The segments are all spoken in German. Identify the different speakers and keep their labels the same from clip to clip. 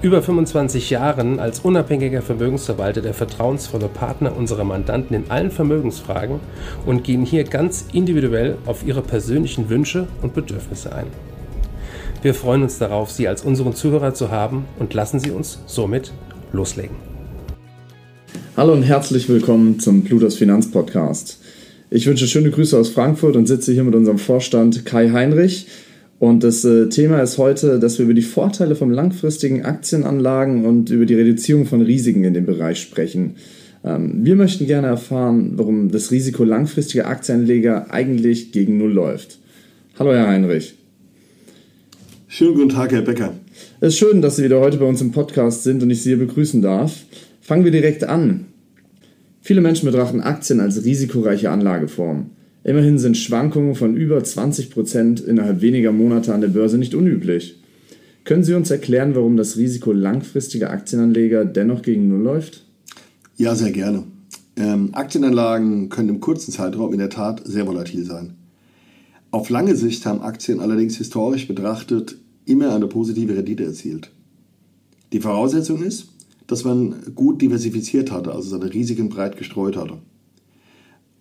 Speaker 1: über 25 Jahren als unabhängiger Vermögensverwalter der vertrauensvolle Partner unserer Mandanten in allen Vermögensfragen und gehen hier ganz individuell auf ihre persönlichen Wünsche und Bedürfnisse ein. Wir freuen uns darauf, Sie als unseren Zuhörer zu haben und lassen Sie uns somit loslegen.
Speaker 2: Hallo und herzlich willkommen zum Plutos Finanz Podcast. Ich wünsche schöne Grüße aus Frankfurt und sitze hier mit unserem Vorstand Kai Heinrich und das äh, Thema ist heute, dass wir über die Vorteile von langfristigen Aktienanlagen und über die Reduzierung von Risiken in dem Bereich sprechen. Ähm, wir möchten gerne erfahren, warum das Risiko langfristiger Aktienanleger eigentlich gegen Null läuft. Hallo, Herr Heinrich.
Speaker 3: Schönen guten Tag, Herr Becker.
Speaker 2: Es ist schön, dass Sie wieder heute bei uns im Podcast sind und ich Sie hier begrüßen darf. Fangen wir direkt an. Viele Menschen betrachten Aktien als risikoreiche Anlageform. Immerhin sind Schwankungen von über 20% innerhalb weniger Monate an der Börse nicht unüblich. Können Sie uns erklären, warum das Risiko langfristiger Aktienanleger dennoch gegen Null läuft?
Speaker 3: Ja, sehr gerne. Ähm, Aktienanlagen können im kurzen Zeitraum in der Tat sehr volatil sein. Auf lange Sicht haben Aktien allerdings historisch betrachtet immer eine positive Rendite erzielt. Die Voraussetzung ist, dass man gut diversifiziert hatte, also seine Risiken breit gestreut hatte.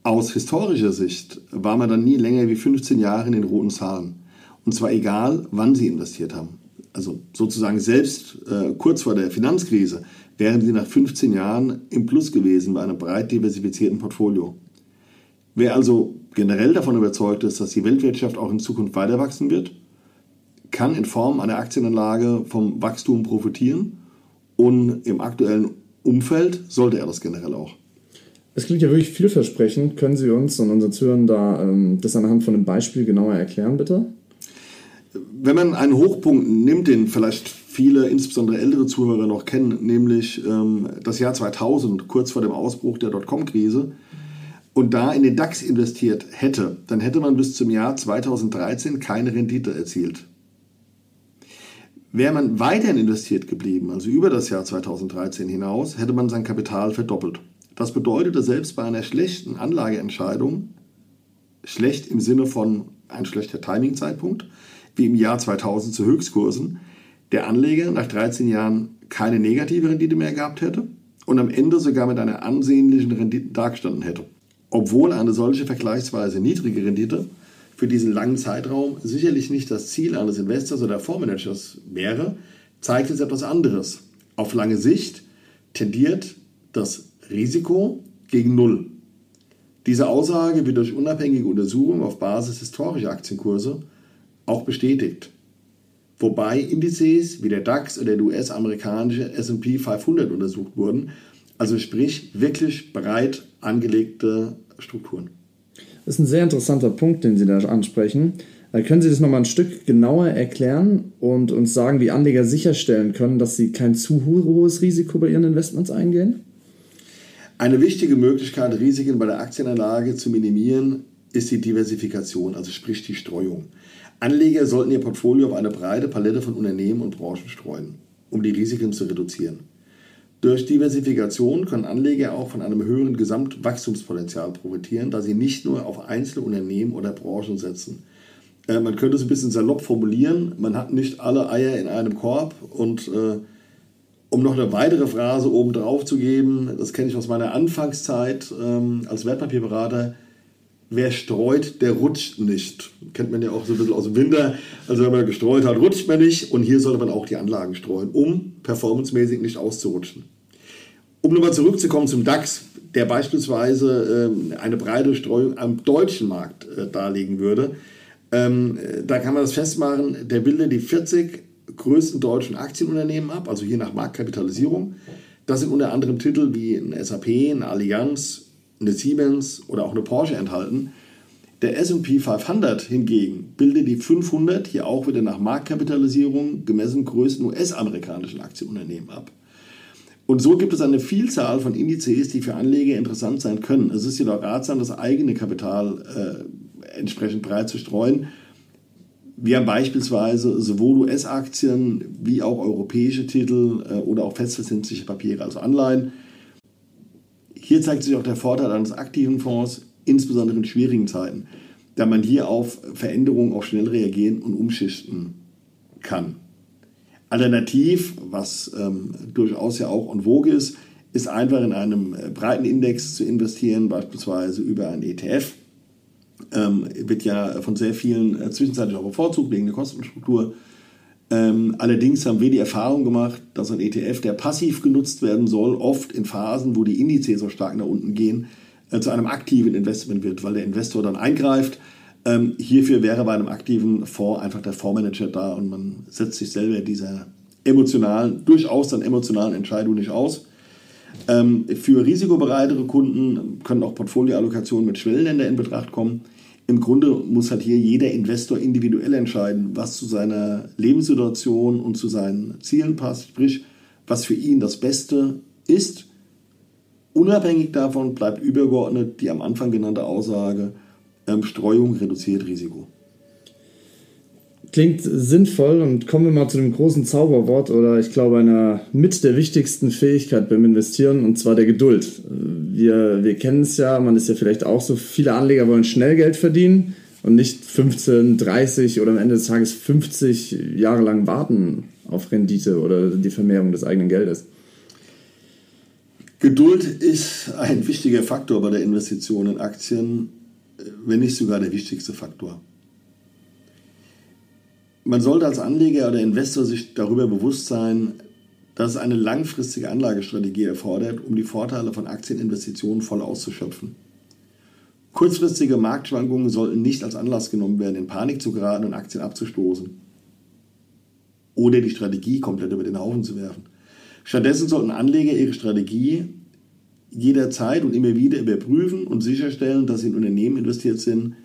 Speaker 3: Aus historischer Sicht war man dann nie länger wie 15 Jahre in den roten Zahlen. Und zwar egal, wann Sie investiert haben. Also sozusagen selbst äh, kurz vor der Finanzkrise wären Sie nach 15 Jahren im Plus gewesen bei einem breit diversifizierten Portfolio. Wer also generell davon überzeugt ist, dass die Weltwirtschaft auch in Zukunft weiter wachsen wird, kann in Form einer Aktienanlage vom Wachstum profitieren und im aktuellen Umfeld sollte er das generell auch.
Speaker 2: Es klingt ja wirklich vielversprechend. Können Sie uns und unseren Zuhörern da ähm, das anhand von einem Beispiel genauer erklären, bitte?
Speaker 3: Wenn man einen Hochpunkt nimmt, den vielleicht viele, insbesondere ältere Zuhörer noch kennen, nämlich ähm, das Jahr 2000, kurz vor dem Ausbruch der Dotcom-Krise, und da in den DAX investiert hätte, dann hätte man bis zum Jahr 2013 keine Rendite erzielt. Wäre man weiterhin investiert geblieben, also über das Jahr 2013 hinaus, hätte man sein Kapital verdoppelt. Das bedeutete selbst bei einer schlechten Anlageentscheidung, schlecht im Sinne von ein schlechter Timingzeitpunkt, wie im Jahr 2000 zu Höchstkursen, der Anleger nach 13 Jahren keine negative Rendite mehr gehabt hätte und am Ende sogar mit einer ansehnlichen Rendite dargestanden hätte. Obwohl eine solche vergleichsweise niedrige Rendite für diesen langen Zeitraum sicherlich nicht das Ziel eines Investors oder Fondsmanagers wäre, zeigt es etwas anderes. Auf lange Sicht tendiert das Risiko gegen Null. Diese Aussage wird durch unabhängige Untersuchungen auf Basis historischer Aktienkurse auch bestätigt. Wobei Indizes wie der DAX oder der US-amerikanische SP 500 untersucht wurden, also sprich wirklich breit angelegte Strukturen.
Speaker 2: Das ist ein sehr interessanter Punkt, den Sie da ansprechen. Äh, können Sie das nochmal ein Stück genauer erklären und uns sagen, wie Anleger sicherstellen können, dass sie kein zu hohes Risiko bei ihren Investments eingehen?
Speaker 3: Eine wichtige Möglichkeit, Risiken bei der Aktienanlage zu minimieren, ist die Diversifikation, also sprich die Streuung. Anleger sollten ihr Portfolio auf eine breite Palette von Unternehmen und Branchen streuen, um die Risiken zu reduzieren. Durch Diversifikation können Anleger auch von einem höheren Gesamtwachstumspotenzial profitieren, da sie nicht nur auf einzelne Unternehmen oder Branchen setzen. Äh, man könnte es ein bisschen salopp formulieren, man hat nicht alle Eier in einem Korb und äh, um noch eine weitere Phrase oben drauf zu geben, das kenne ich aus meiner Anfangszeit ähm, als Wertpapierberater, wer streut, der rutscht nicht. Kennt man ja auch so ein bisschen aus dem Winter. Also wenn man gestreut hat, rutscht man nicht. Und hier sollte man auch die Anlagen streuen, um performancemäßig nicht auszurutschen. Um nochmal zurückzukommen zum DAX, der beispielsweise ähm, eine breite Streuung am deutschen Markt äh, darlegen würde. Ähm, da kann man das festmachen, der bildet die 40 größten deutschen Aktienunternehmen ab, also hier nach Marktkapitalisierung. Das sind unter anderem Titel wie ein SAP, eine Allianz, eine Siemens oder auch eine Porsche enthalten. Der SP 500 hingegen bildet die 500, hier auch wieder nach Marktkapitalisierung, gemessen größten US-amerikanischen Aktienunternehmen ab. Und so gibt es eine Vielzahl von Indizes, die für Anleger interessant sein können. Es ist jedoch ratsam, das eigene Kapital äh, entsprechend breit zu streuen. Wir haben beispielsweise sowohl US-Aktien wie auch europäische Titel äh, oder auch festverzinsliche Papiere, also Anleihen. Hier zeigt sich auch der Vorteil eines aktiven Fonds, insbesondere in schwierigen Zeiten, da man hier auf Veränderungen auch schnell reagieren und umschichten kann. Alternativ, was ähm, durchaus ja auch en vogue ist, ist einfach in einem äh, breiten Index zu investieren, beispielsweise über einen ETF. Ähm, wird ja von sehr vielen äh, zwischenzeitlich auch bevorzugt wegen der Kostenstruktur. Ähm, allerdings haben wir die Erfahrung gemacht, dass ein ETF, der passiv genutzt werden soll, oft in Phasen, wo die Indizes so stark nach unten gehen, äh, zu einem aktiven Investment wird, weil der Investor dann eingreift ähm, hierfür wäre bei einem aktiven Fonds einfach der Fondsmanager da und man setzt sich selber dieser emotionalen, durchaus dann emotionalen Entscheidung nicht aus. Ähm, für risikobereitere Kunden können auch Portfolioallokationen mit Schwellenländer in Betracht kommen. Im Grunde muss halt hier jeder Investor individuell entscheiden, was zu seiner Lebenssituation und zu seinen Zielen passt, sprich, was für ihn das Beste ist. Unabhängig davon bleibt übergeordnet die am Anfang genannte Aussage, ähm, Streuung reduziert Risiko.
Speaker 2: Klingt sinnvoll und kommen wir mal zu dem großen Zauberwort oder ich glaube einer mit der wichtigsten Fähigkeit beim Investieren und zwar der Geduld. Wir, wir kennen es ja, man ist ja vielleicht auch so, viele Anleger wollen schnell Geld verdienen und nicht 15, 30 oder am Ende des Tages 50 Jahre lang warten auf Rendite oder die Vermehrung des eigenen Geldes.
Speaker 3: Geduld ist ein wichtiger Faktor bei der Investition in Aktien wenn nicht sogar der wichtigste Faktor. Man sollte als Anleger oder Investor sich darüber bewusst sein, dass es eine langfristige Anlagestrategie erfordert, um die Vorteile von Aktieninvestitionen voll auszuschöpfen. Kurzfristige Marktschwankungen sollten nicht als Anlass genommen werden, in Panik zu geraten und Aktien abzustoßen oder die Strategie komplett über den Haufen zu werfen. Stattdessen sollten Anleger ihre Strategie jederzeit und immer wieder überprüfen und sicherstellen, dass sie in Unternehmen investiert sind,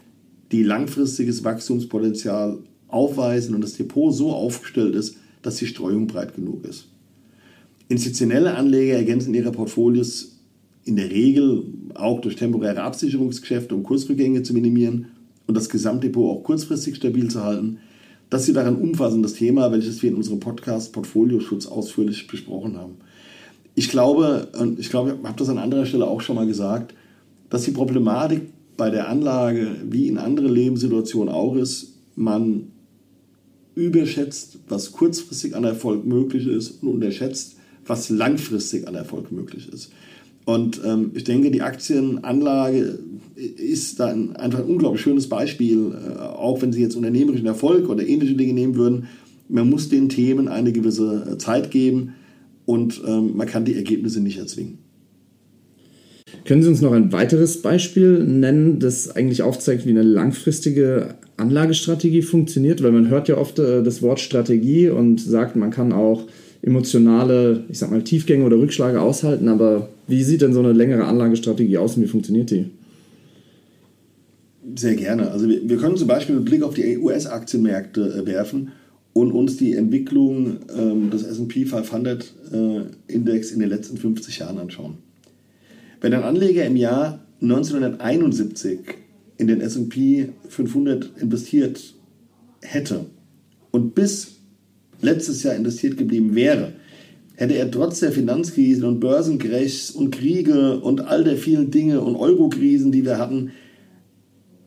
Speaker 3: die langfristiges Wachstumspotenzial aufweisen und das Depot so aufgestellt ist, dass die Streuung breit genug ist. Institutionelle Anleger ergänzen ihre Portfolios in der Regel auch durch temporäre Absicherungsgeschäfte, um Kursrückgänge zu minimieren und das Gesamtdepot auch kurzfristig stabil zu halten. Das ist daran umfassendes Thema, welches wir in unserem Podcast Portfolioschutz ausführlich besprochen haben ich glaube, ich glaube, ich habe das an anderer Stelle auch schon mal gesagt, dass die Problematik bei der Anlage wie in anderen Lebenssituationen auch ist, man überschätzt, was kurzfristig an Erfolg möglich ist und unterschätzt, was langfristig an Erfolg möglich ist. Und ähm, ich denke, die Aktienanlage ist da ein, einfach ein unglaublich schönes Beispiel, äh, auch wenn Sie jetzt unternehmerischen Erfolg oder ähnliche Dinge nehmen würden. Man muss den Themen eine gewisse äh, Zeit geben und ähm, man kann die Ergebnisse nicht erzwingen.
Speaker 2: Können Sie uns noch ein weiteres Beispiel nennen, das eigentlich aufzeigt, wie eine langfristige Anlagestrategie funktioniert? Weil man hört ja oft äh, das Wort Strategie und sagt, man kann auch emotionale, ich sag mal, Tiefgänge oder Rückschläge aushalten, aber wie sieht denn so eine längere Anlagestrategie aus und wie funktioniert die?
Speaker 3: Sehr gerne. Also wir, wir können zum Beispiel einen Blick auf die US-Aktienmärkte äh, werfen und uns die Entwicklung ähm, des SP 500 äh, Index in den letzten 50 Jahren anschauen. Wenn ein Anleger im Jahr 1971 in den SP 500 investiert hätte und bis letztes Jahr investiert geblieben wäre, hätte er trotz der Finanzkrisen und Börsenkrachs und Kriege und all der vielen Dinge und Eurokrisen, die wir hatten,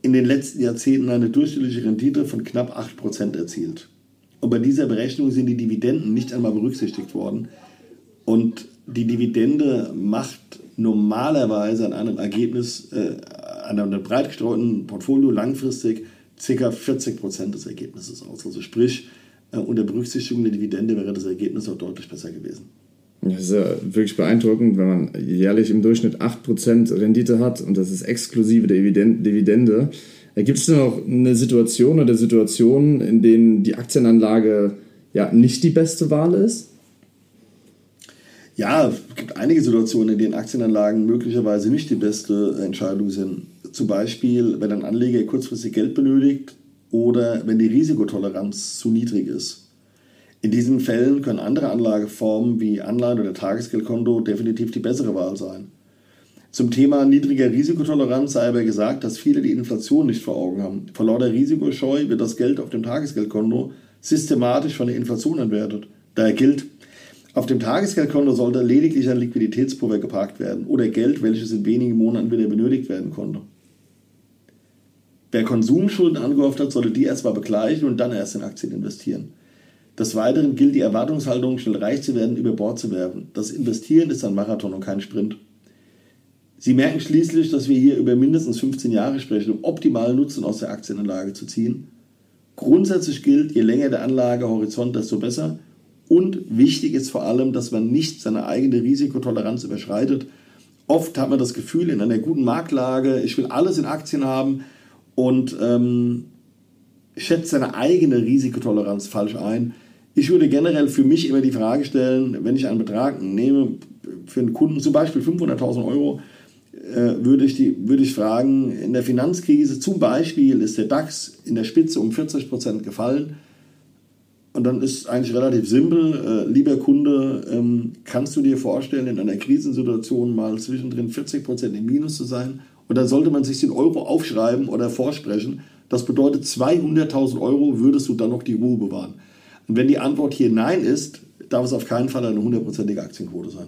Speaker 3: in den letzten Jahrzehnten eine durchschnittliche Rendite von knapp 8% erzielt. Und bei dieser Berechnung sind die Dividenden nicht einmal berücksichtigt worden. Und die Dividende macht normalerweise an einem Ergebnis, äh, an einem breit gestreuten Portfolio langfristig ca. 40 Prozent des Ergebnisses aus. Also sprich, äh, unter Berücksichtigung der Dividende wäre das Ergebnis auch deutlich besser gewesen.
Speaker 2: Das ist ja wirklich beeindruckend, wenn man jährlich im Durchschnitt 8% Rendite hat und das ist exklusive der Dividende. Gibt es denn auch eine Situation oder Situationen, in denen die Aktienanlage ja nicht die beste Wahl ist?
Speaker 3: Ja, es gibt einige Situationen, in denen Aktienanlagen möglicherweise nicht die beste Entscheidung sind. Zum Beispiel, wenn ein Anleger kurzfristig Geld benötigt oder wenn die Risikotoleranz zu niedrig ist. In diesen Fällen können andere Anlageformen wie Anleihen oder Tagesgeldkonto definitiv die bessere Wahl sein. Zum Thema niedriger Risikotoleranz sei aber gesagt, dass viele die Inflation nicht vor Augen haben. Vor lauter Risikoscheu wird das Geld auf dem Tagesgeldkonto systematisch von der Inflation entwertet. Daher gilt, auf dem Tagesgeldkonto sollte lediglich ein Liquiditätspuffer geparkt werden oder Geld, welches in wenigen Monaten wieder benötigt werden konnte. Wer Konsumschulden angehäuft hat, sollte die erstmal begleichen und dann erst in Aktien investieren. Des Weiteren gilt die Erwartungshaltung, schnell reich zu werden, über Bord zu werfen. Das Investieren ist ein Marathon und kein Sprint. Sie merken schließlich, dass wir hier über mindestens 15 Jahre sprechen, um optimalen Nutzen aus der Aktienanlage zu ziehen. Grundsätzlich gilt, je länger der Anlagehorizont, desto besser. Und wichtig ist vor allem, dass man nicht seine eigene Risikotoleranz überschreitet. Oft hat man das Gefühl, in einer guten Marktlage, ich will alles in Aktien haben und ähm, schätzt seine eigene Risikotoleranz falsch ein. Ich würde generell für mich immer die Frage stellen, wenn ich einen Betrag nehme für einen Kunden, zum Beispiel 500.000 Euro, äh, würde, ich die, würde ich fragen, in der Finanzkrise zum Beispiel ist der DAX in der Spitze um 40% gefallen und dann ist eigentlich relativ simpel, äh, lieber Kunde, ähm, kannst du dir vorstellen, in einer Krisensituation mal zwischendrin 40% im Minus zu sein? Und dann sollte man sich den Euro aufschreiben oder vorsprechen. Das bedeutet, 200.000 Euro würdest du dann noch die Ruhe bewahren. Und wenn die Antwort hier Nein ist, darf es auf keinen Fall eine hundertprozentige Aktienquote sein.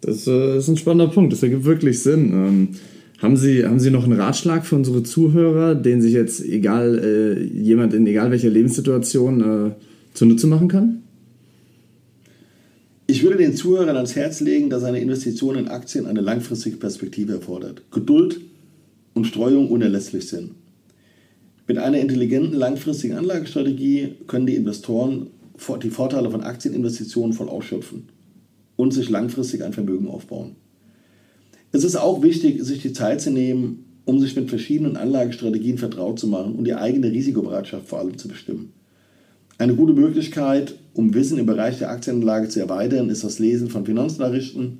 Speaker 2: Das äh, ist ein spannender Punkt. Das ergibt wirklich Sinn. Ähm, haben, Sie, haben Sie noch einen Ratschlag für unsere Zuhörer, den sich jetzt egal äh, jemand in egal welcher Lebenssituation äh, zunutze machen kann?
Speaker 3: Ich würde den Zuhörern ans Herz legen, dass eine Investition in Aktien eine langfristige Perspektive erfordert. Geduld und Streuung unerlässlich sind. Mit einer intelligenten langfristigen Anlagestrategie können die Investoren die Vorteile von Aktieninvestitionen voll ausschöpfen und sich langfristig ein Vermögen aufbauen. Es ist auch wichtig, sich die Zeit zu nehmen, um sich mit verschiedenen Anlagestrategien vertraut zu machen und die eigene Risikobereitschaft vor allem zu bestimmen. Eine gute Möglichkeit, um Wissen im Bereich der Aktienanlage zu erweitern, ist das Lesen von Finanznachrichten,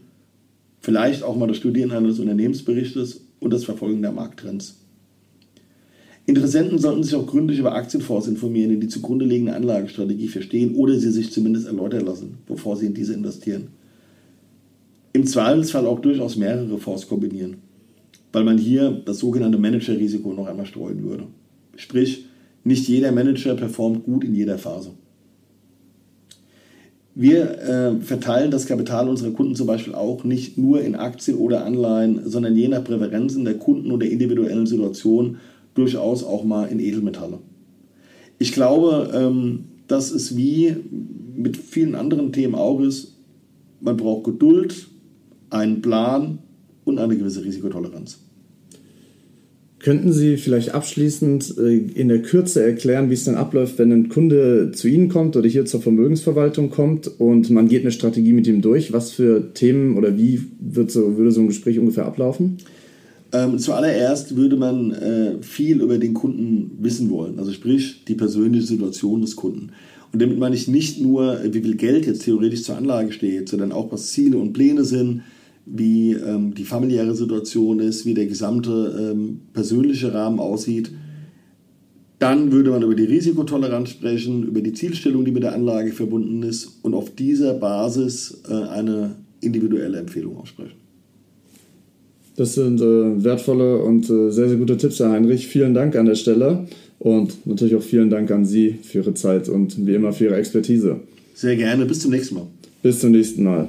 Speaker 3: vielleicht auch mal das Studieren eines Unternehmensberichtes und das Verfolgen der Markttrends. Interessenten sollten sich auch gründlich über Aktienfonds informieren, die die zugrunde liegende Anlagestrategie verstehen oder sie sich zumindest erläutern lassen, bevor sie in diese investieren. Zweifelsfall auch durchaus mehrere Fonds kombinieren, weil man hier das sogenannte Managerrisiko noch einmal streuen würde. Sprich, nicht jeder Manager performt gut in jeder Phase. Wir äh, verteilen das Kapital unserer Kunden zum Beispiel auch nicht nur in Aktien oder Anleihen, sondern je nach Präferenzen der Kunden oder individuellen Situation durchaus auch mal in Edelmetalle. Ich glaube, ähm, dass es wie mit vielen anderen Themen auch ist, man braucht Geduld, einen Plan und eine gewisse Risikotoleranz.
Speaker 2: Könnten Sie vielleicht abschließend äh, in der Kürze erklären, wie es dann abläuft, wenn ein Kunde zu Ihnen kommt oder hier zur Vermögensverwaltung kommt und man geht eine Strategie mit ihm durch? Was für Themen oder wie so, würde so ein Gespräch ungefähr ablaufen?
Speaker 3: Ähm, zuallererst würde man äh, viel über den Kunden wissen wollen, also sprich die persönliche Situation des Kunden. Und damit meine ich nicht nur, wie viel Geld jetzt theoretisch zur Anlage steht, sondern auch was Ziele und Pläne sind, wie ähm, die familiäre Situation ist, wie der gesamte ähm, persönliche Rahmen aussieht. Dann würde man über die Risikotoleranz sprechen, über die Zielstellung, die mit der Anlage verbunden ist und auf dieser Basis äh, eine individuelle Empfehlung aussprechen.
Speaker 2: Das sind äh, wertvolle und äh, sehr, sehr gute Tipps, Herr Heinrich. Vielen Dank an der Stelle und natürlich auch vielen Dank an Sie für Ihre Zeit und wie immer für Ihre Expertise.
Speaker 3: Sehr gerne. Bis zum nächsten Mal.
Speaker 2: Bis zum nächsten Mal.